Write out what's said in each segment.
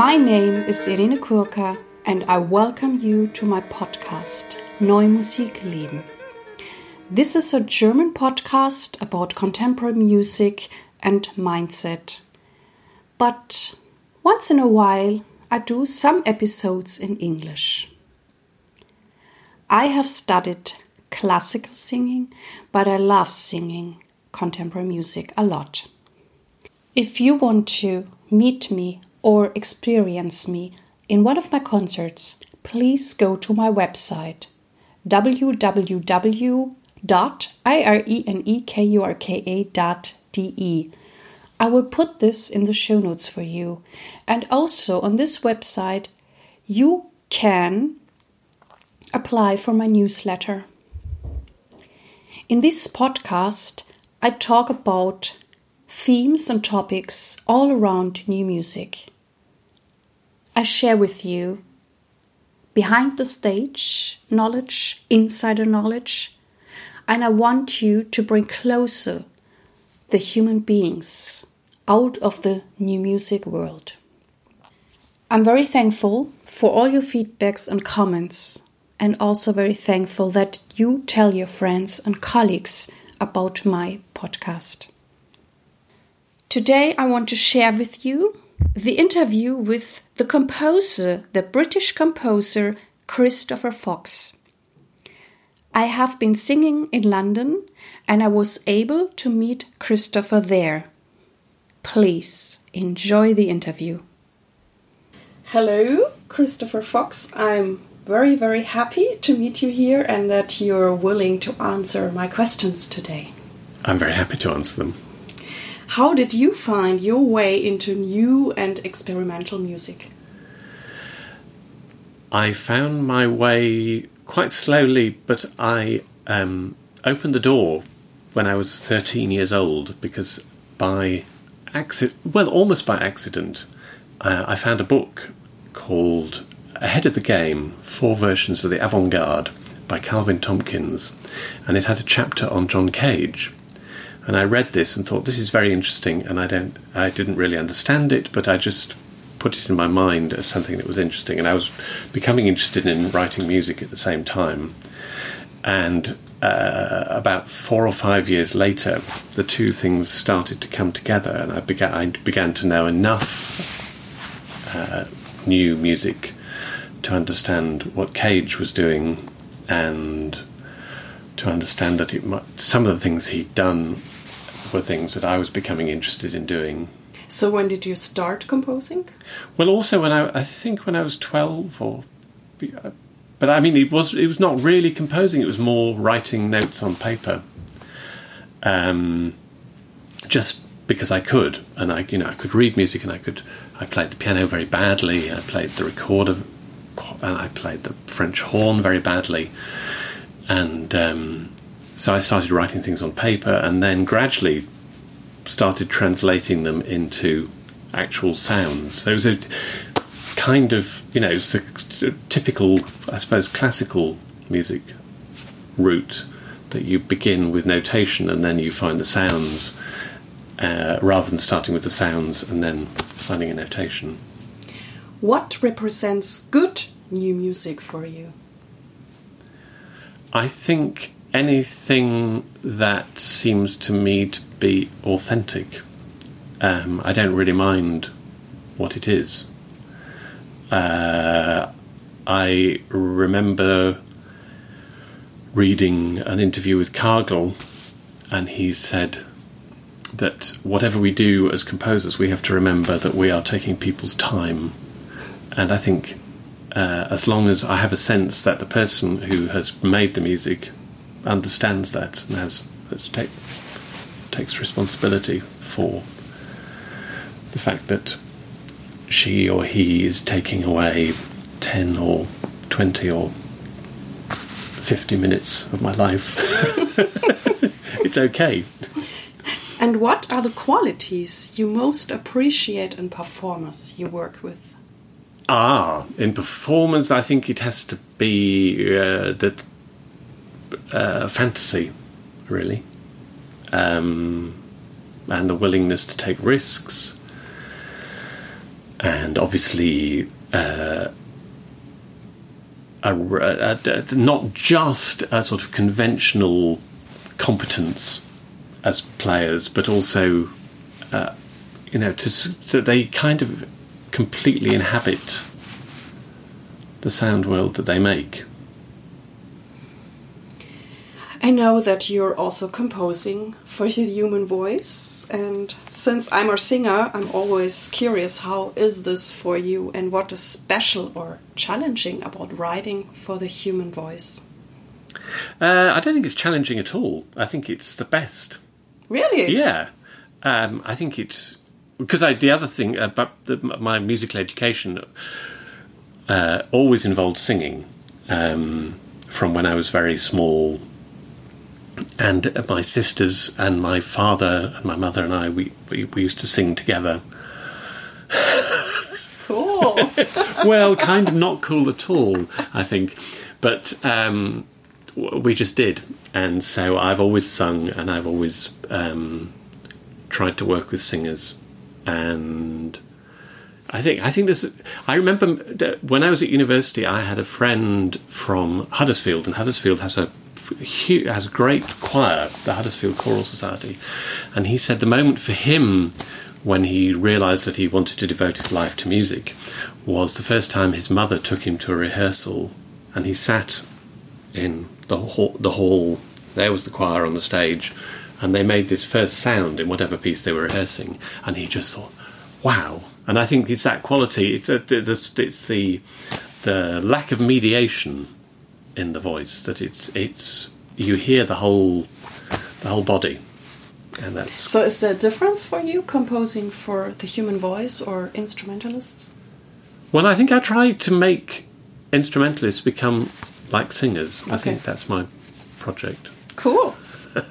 My name is Irene Kurka and I welcome you to my podcast Neue Musik leben. This is a German podcast about contemporary music and mindset. But once in a while, I do some episodes in English. I have studied classical singing, but I love singing contemporary music a lot. If you want to meet me or experience me in one of my concerts, please go to my website www.irenekurka.de. I will put this in the show notes for you. And also on this website, you can apply for my newsletter. In this podcast, I talk about themes and topics all around new music. I share with you behind the stage knowledge, insider knowledge, and I want you to bring closer the human beings out of the new music world. I'm very thankful for all your feedbacks and comments, and also very thankful that you tell your friends and colleagues about my podcast. Today, I want to share with you the interview with the composer, the British composer Christopher Fox. I have been singing in London and I was able to meet Christopher there. Please enjoy the interview. Hello, Christopher Fox. I'm very, very happy to meet you here and that you're willing to answer my questions today. I'm very happy to answer them. How did you find your way into new and experimental music? I found my way quite slowly, but I um, opened the door when I was 13 years old because by accident, well, almost by accident, uh, I found a book called Ahead of the Game Four Versions of the Avant Garde by Calvin Tomkins, and it had a chapter on John Cage. And I read this and thought this is very interesting, and I don't, I didn't really understand it, but I just put it in my mind as something that was interesting, and I was becoming interested in writing music at the same time. And uh, about four or five years later, the two things started to come together, and I began, I began to know enough uh, new music to understand what Cage was doing and to understand that it might, some of the things he'd done were things that I was becoming interested in doing. So when did you start composing? Well, also when I, I think when I was twelve, or but I mean, it was it was not really composing; it was more writing notes on paper. Um, just because I could, and I you know I could read music, and I could I played the piano very badly. I played the recorder, and I played the French horn very badly, and um, so I started writing things on paper, and then gradually started translating them into actual sounds. So it was a kind of, you know, typical, I suppose, classical music route that you begin with notation and then you find the sounds uh, rather than starting with the sounds and then finding a notation. What represents good new music for you? I think anything that seems to me to be authentic. Um, I don't really mind what it is. Uh, I remember reading an interview with Cargill, and he said that whatever we do as composers, we have to remember that we are taking people's time. And I think uh, as long as I have a sense that the person who has made the music understands that and has, has take, takes responsibility for the fact that she or he is taking away 10 or 20 or 50 minutes of my life. it's okay. And what are the qualities you most appreciate in performers you work with? Ah, in performance, I think it has to be uh, that uh, fantasy, really, um, and the willingness to take risks, and obviously uh, a, a, a, not just a sort of conventional competence as players, but also, uh, you know, to, to, they kind of completely inhabit the sound world that they make. I know that you're also composing for the human voice, and since I'm a singer, I'm always curious how is this for you and what is special or challenging about writing for the human voice? Uh, I don't think it's challenging at all. I think it's the best. Really? Yeah. Um, I think it's because I, the other thing about the, my musical education uh, always involved singing um, from when I was very small and my sisters and my father and my mother and I, we, we, we used to sing together. Cool. well, kind of not cool at all, I think. But um, we just did. And so I've always sung and I've always um, tried to work with singers. And I think I think this. I remember when I was at university, I had a friend from Huddersfield, and Huddersfield has a huge, has a great choir, the Huddersfield Choral Society, and he said the moment for him when he realised that he wanted to devote his life to music was the first time his mother took him to a rehearsal, and he sat in the hall, the hall. There was the choir on the stage, and they made this first sound in whatever piece they were rehearsing, and he just thought, "Wow!" And I think it's that quality. It's a, it's the the lack of mediation in the voice that it's it's you hear the whole the whole body. And that's so is there a difference for you composing for the human voice or instrumentalists? Well i think i try to make instrumentalists become like singers. Okay. i think that's my project. Cool.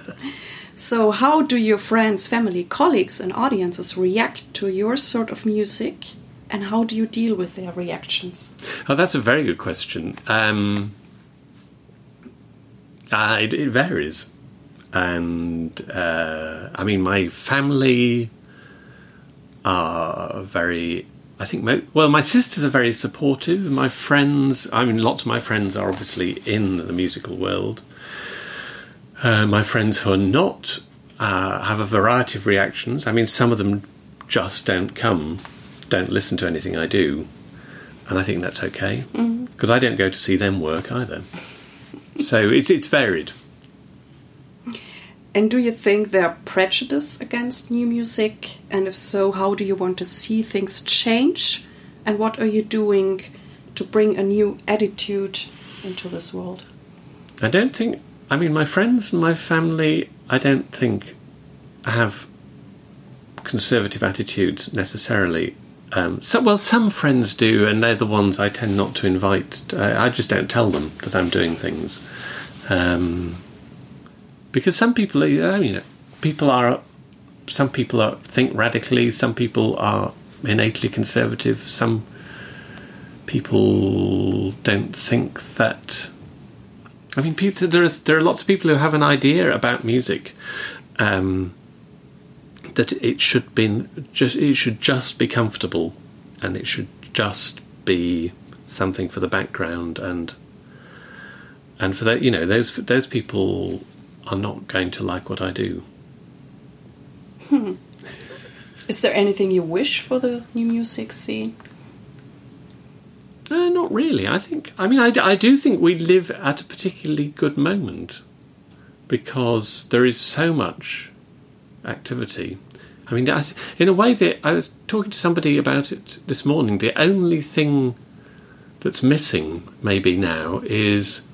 So how do your friends family colleagues and audiences react to your sort of music? And how do you deal with their reactions? Oh that's a very good question. Um, uh, it, it, varies, and uh, I mean, my family are very. I think, mo- well, my sisters are very supportive. My friends, I mean, lots of my friends are obviously in the musical world. Uh, my friends who are not uh, have a variety of reactions. I mean, some of them just don't come, don't listen to anything I do, and I think that's okay because mm-hmm. I don't go to see them work either so it's it's varied. And do you think there are prejudice against new music? And if so, how do you want to see things change? And what are you doing to bring a new attitude into this world? I don't think. I mean, my friends, my family, I don't think I have conservative attitudes necessarily. Um, so, well, some friends do, and they're the ones I tend not to invite. I, I just don't tell them that I'm doing things, um, because some people, I mean, people are, some people are think radically. Some people are innately conservative. Some people don't think that. I mean, there is there are lots of people who have an idea about music. Um, that it should be just it should just be comfortable, and it should just be something for the background and and for that you know those those people are not going to like what I do. Hmm. Is there anything you wish for the new music scene? Uh, not really. I think. I mean, I, I do think we live at a particularly good moment because there is so much activity. I mean, in a way, that I was talking to somebody about it this morning. The only thing that's missing, maybe now, is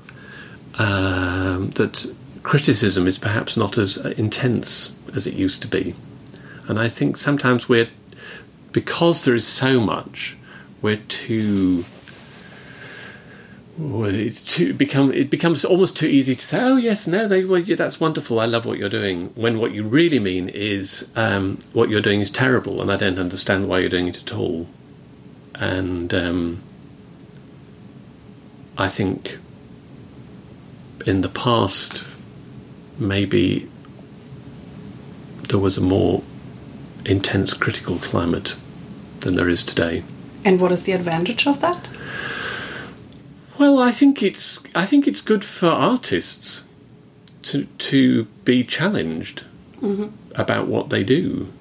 um, that criticism is perhaps not as intense as it used to be. And I think sometimes we're, because there is so much, we're too it's too become it becomes almost too easy to say oh yes no they, well, yeah, that's wonderful I love what you're doing when what you really mean is um, what you're doing is terrible and I don't understand why you're doing it at all and um, I think in the past maybe there was a more intense critical climate than there is today. And what is the advantage of that? Well, I think it's I think it's good for artists to to be challenged about what they do,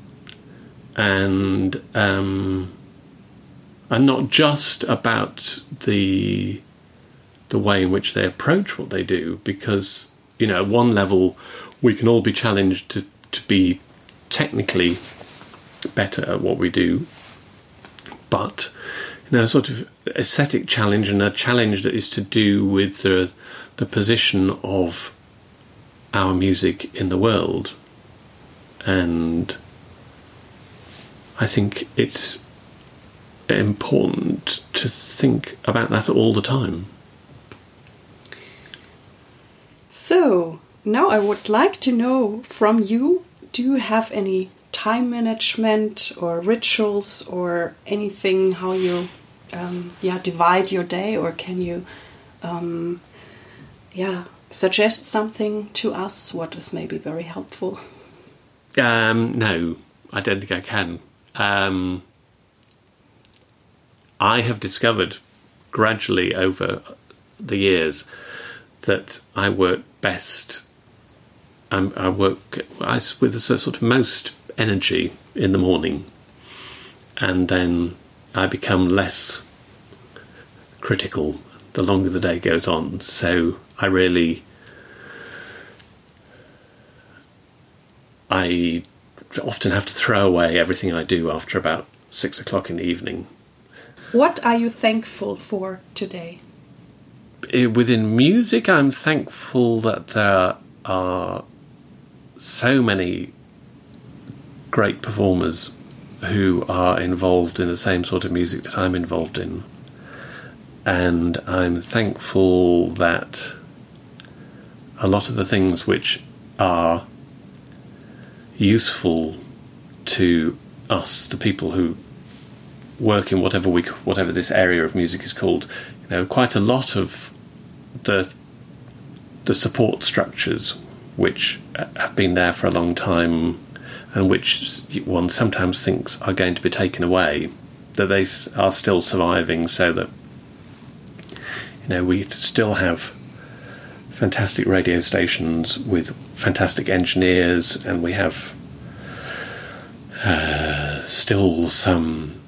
and um, and not just about the the way in which they approach what they do, because you know, at one level, we can all be challenged to to be technically better at what we do, but know, sort of aesthetic challenge and a challenge that is to do with the the position of our music in the world, and I think it's important to think about that all the time. So, now I would like to know from you do you have any time management or rituals or anything how you um, yeah divide your day or can you um, yeah suggest something to us what is maybe very helpful Um, no, I don't think I can. Um, I have discovered gradually over the years that I work best. Um, I work with a sort of most energy in the morning, and then I become less critical the longer the day goes on. So I really I often have to throw away everything I do after about six o'clock in the evening. what are you thankful for today Within music, I'm thankful that there are so many great performers who are involved in the same sort of music that I'm involved in. And I'm thankful that a lot of the things which are useful to us, the people who work in whatever we whatever this area of music is called, you know, quite a lot of the the support structures which uh, have been there for a long time and which one sometimes thinks are going to be taken away, that they are still surviving, so that you know we still have fantastic radio stations with fantastic engineers, and we have uh, still some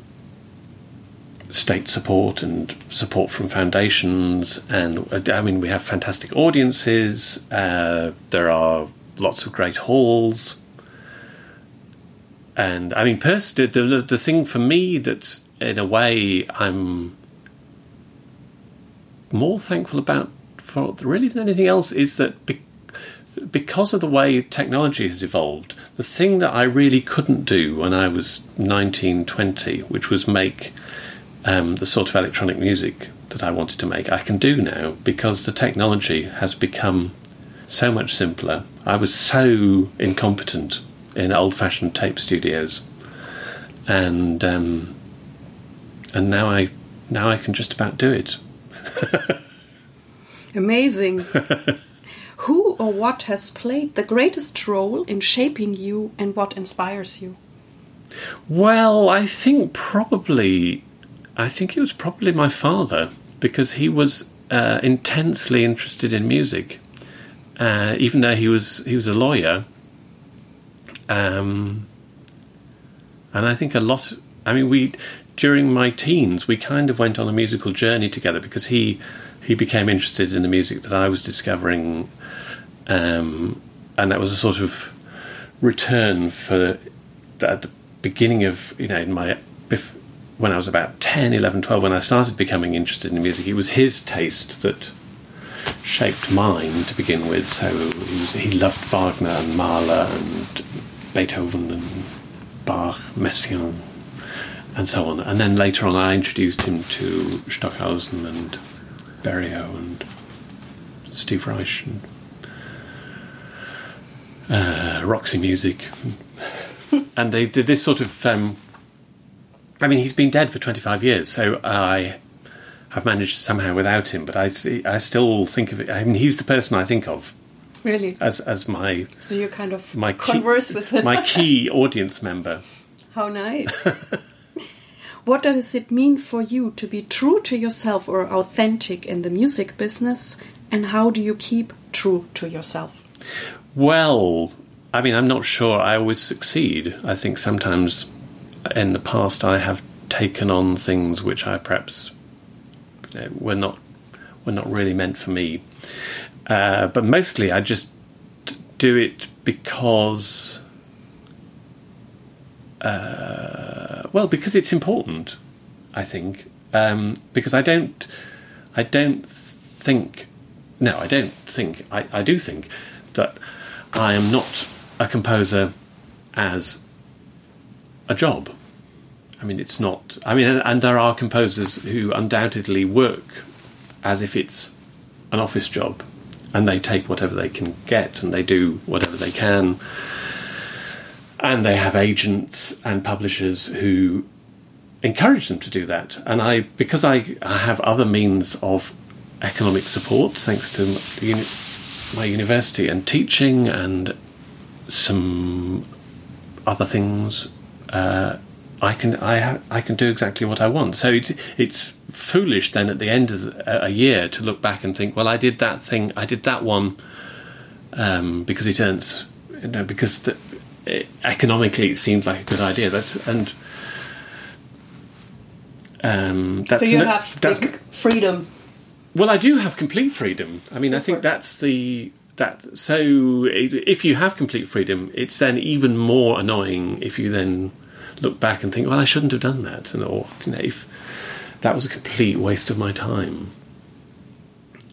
state support and support from foundations, and uh, I mean we have fantastic audiences. Uh, there are lots of great halls, and I mean, personally, the the thing for me that in a way I'm more thankful about for really than anything else is that. Be- because of the way technology has evolved, the thing that I really couldn't do when I was 19, 20, which was make um, the sort of electronic music that I wanted to make, I can do now because the technology has become so much simpler. I was so incompetent in old-fashioned tape studios, and um, and now I now I can just about do it. Amazing. Who or what has played the greatest role in shaping you and what inspires you? Well, I think probably, I think it was probably my father because he was uh, intensely interested in music, uh, even though he was he was a lawyer. Um, and I think a lot. I mean, we during my teens we kind of went on a musical journey together because he he became interested in the music that I was discovering, um, and that was a sort of return for at the beginning of you know my when I was about 10, 11, 12, when I started becoming interested in music, it was his taste that shaped mine to begin with. So he, was, he loved Wagner and Mahler and Beethoven and Bach, Messiaen, and so on. And then later on, I introduced him to Stockhausen and Berio and Steve Reich and uh, Roxy Music. and they did this sort of. Um, I mean, he's been dead for 25 years, so I have managed somehow without him, but I, I still think of it. I mean, he's the person I think of Really? as, as my, So you kind of my, key, converse with him. my key audience member. How nice. What does it mean for you to be true to yourself or authentic in the music business? And how do you keep true to yourself? Well, I mean, I'm not sure I always succeed. I think sometimes in the past I have taken on things which I perhaps you know, were not were not really meant for me. Uh, but mostly I just do it because uh, well, because it's important. I think um, because I don't, I don't think. No, I don't think. I, I do think that I am not a composer as a job. I mean, it's not. I mean, and, and there are composers who undoubtedly work as if it's an office job, and they take whatever they can get, and they do whatever they can and they have agents and publishers who encourage them to do that. And I, because I, I have other means of economic support, thanks to my university and teaching and some other things, uh, I can I I can do exactly what I want. So it, it's foolish then at the end of a year to look back and think, well, I did that thing, I did that one um, because it earns, you know, because the, it, economically it seemed like a good idea. That's and um, that's so you no, have that's, freedom. well, I do have complete freedom. I mean, I think that's the that. So if you have complete freedom, it's then even more annoying if you then look back and think, well, I shouldn't have done that, and or you know, if that was a complete waste of my time.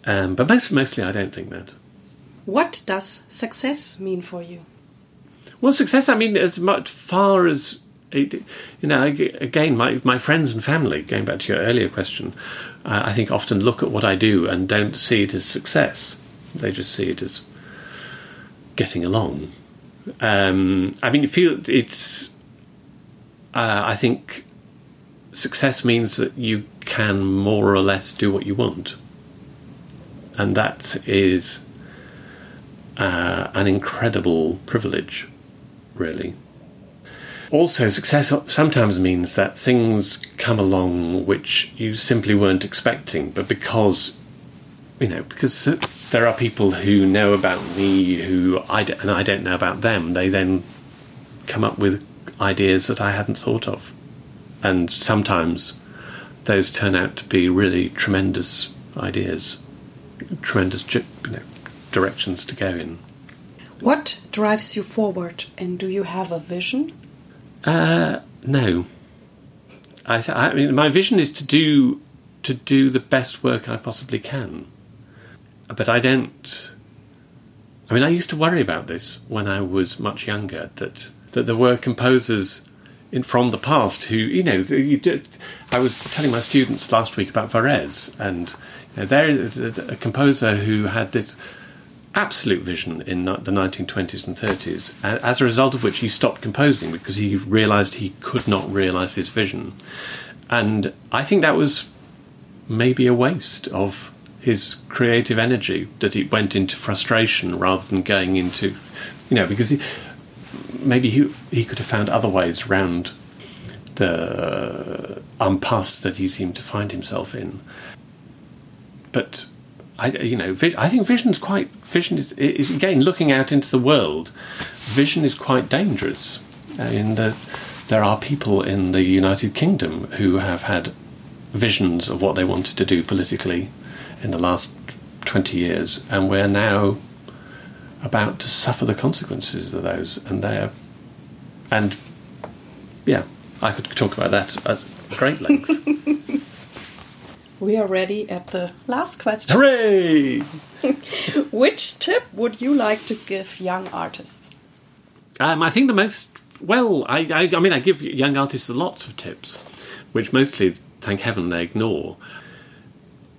Um, but most, mostly, I don't think that. What does success mean for you? Well, success. I mean, as much far as it, you know. Again, my my friends and family. Going back to your earlier question, uh, I think often look at what I do and don't see it as success. They just see it as getting along. Um, I mean, you feel it's. Uh, I think success means that you can more or less do what you want, and that is uh, an incredible privilege really. Also, success sometimes means that things come along which you simply weren't expecting, but because, you know, because there are people who know about me who I d- and I don't know about them, they then come up with ideas that I hadn't thought of. And sometimes those turn out to be really tremendous ideas, tremendous you know, directions to go in. What drives you forward, and do you have a vision? Uh, no. I, th- I mean, my vision is to do to do the best work I possibly can, but I don't. I mean, I used to worry about this when I was much younger. That that there were composers in from the past who, you know, you did, I was telling my students last week about Varese, and you know, there is a, composer who had this absolute vision in the 1920s and 30s, as a result of which he stopped composing because he realised he could not realise his vision. And I think that was maybe a waste of his creative energy, that it went into frustration rather than going into, you know, because he, maybe he, he could have found other ways around the uh, um, impasse that he seemed to find himself in. But I, you know, I think vision's quite vision is, is again looking out into the world. Vision is quite dangerous. I mean, the, there are people in the United Kingdom who have had visions of what they wanted to do politically in the last twenty years, and we're now about to suffer the consequences of those. And they're and yeah, I could talk about that at great length. We are ready at the last question. Hooray! Which tip would you like to give young artists? Um, I think the most well, I, I, I mean, I give young artists lots of tips, which mostly, thank heaven, they ignore.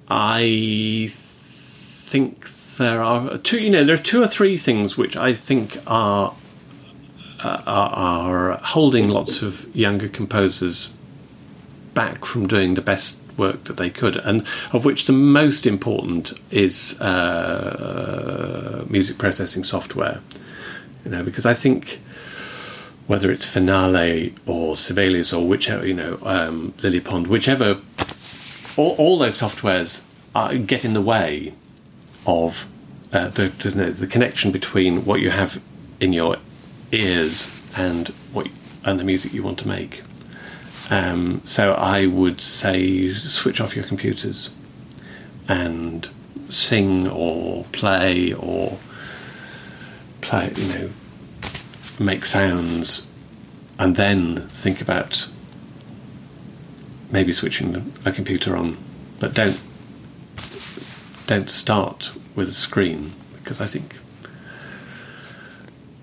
I think there are two. You know, there are two or three things which I think are uh, are, holding lots of younger composers back from doing the best work that they could, and of which the most important is uh, music processing software. You know, because I think whether it's Finale or Sibelius or whichever, you know, um, LilyPond, whichever, all, all those softwares are, get in the way of uh, the, the, the connection between what you have in your ears and what and the music you want to make. Um, so I would say switch off your computers and sing or play or play, you know, make sounds, and then think about maybe switching a computer on, but don't don't start with a screen because I think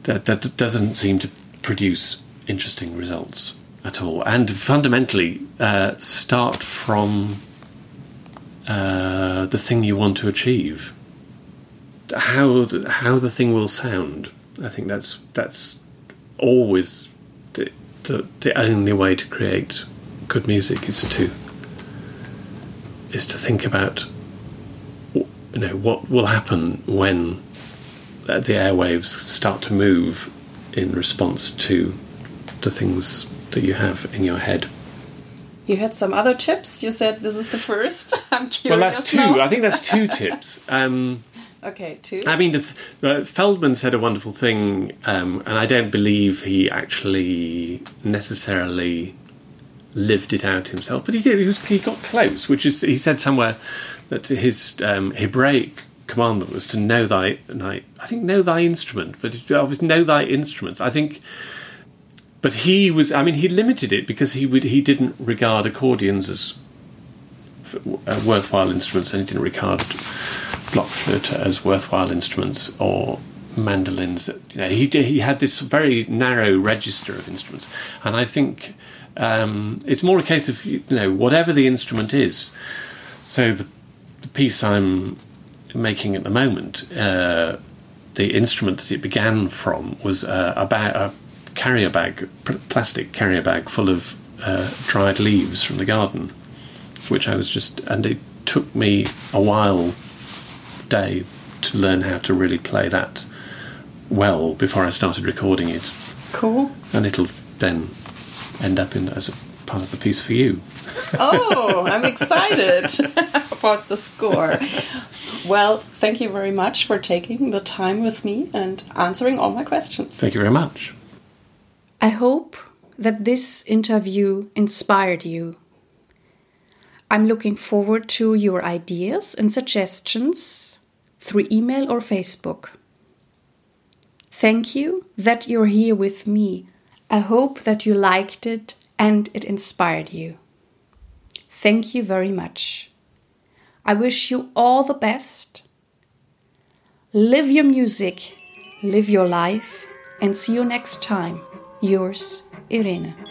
that that doesn't seem to produce interesting results at all. And fundamentally, uh, start from uh, the thing you want to achieve. How how the thing will sound. I think that's that's always the, the, the only way to create good music is to is to think about you know what will happen when the airwaves start to move in response to the things that you have in your head. You had some other tips. You said this is the first. I'm curious. Well, that's two. now. I think that's two tips. Um, okay, two. I mean, uh, Feldman said a wonderful thing, um, and I don't believe he actually necessarily lived it out himself, but he did. He, was, he got close, which is he said somewhere that his um, Hebraic commandment was to know thy, I think know thy instrument, but obviously know thy instruments. I think, but he was. I mean, he limited it because he would he didn't regard accordions as uh, worthwhile instruments, and he didn't regard block flute as worthwhile instruments or mandolins. You know, he he had this very narrow register of instruments, and I think um, it's more a case of you know whatever the instrument is. So the, the piece I'm making at the moment, uh, the instrument that it began from was uh, a, ba- a carrier bag, pr- plastic carrier bag full of uh, dried leaves from the garden, which I was just, and it took me a while day to learn how to really play that well before I started recording it, cool. and it'll then end up in as a part of the piece for you. Oh, I'm excited about the score. Well, thank you very much for taking the time with me and answering all my questions. Thank you very much. I hope that this interview inspired you. I'm looking forward to your ideas and suggestions through email or Facebook. Thank you that you're here with me. I hope that you liked it and it inspired you. Thank you very much. I wish you all the best. Live your music, live your life, and see you next time. Yours, Irene.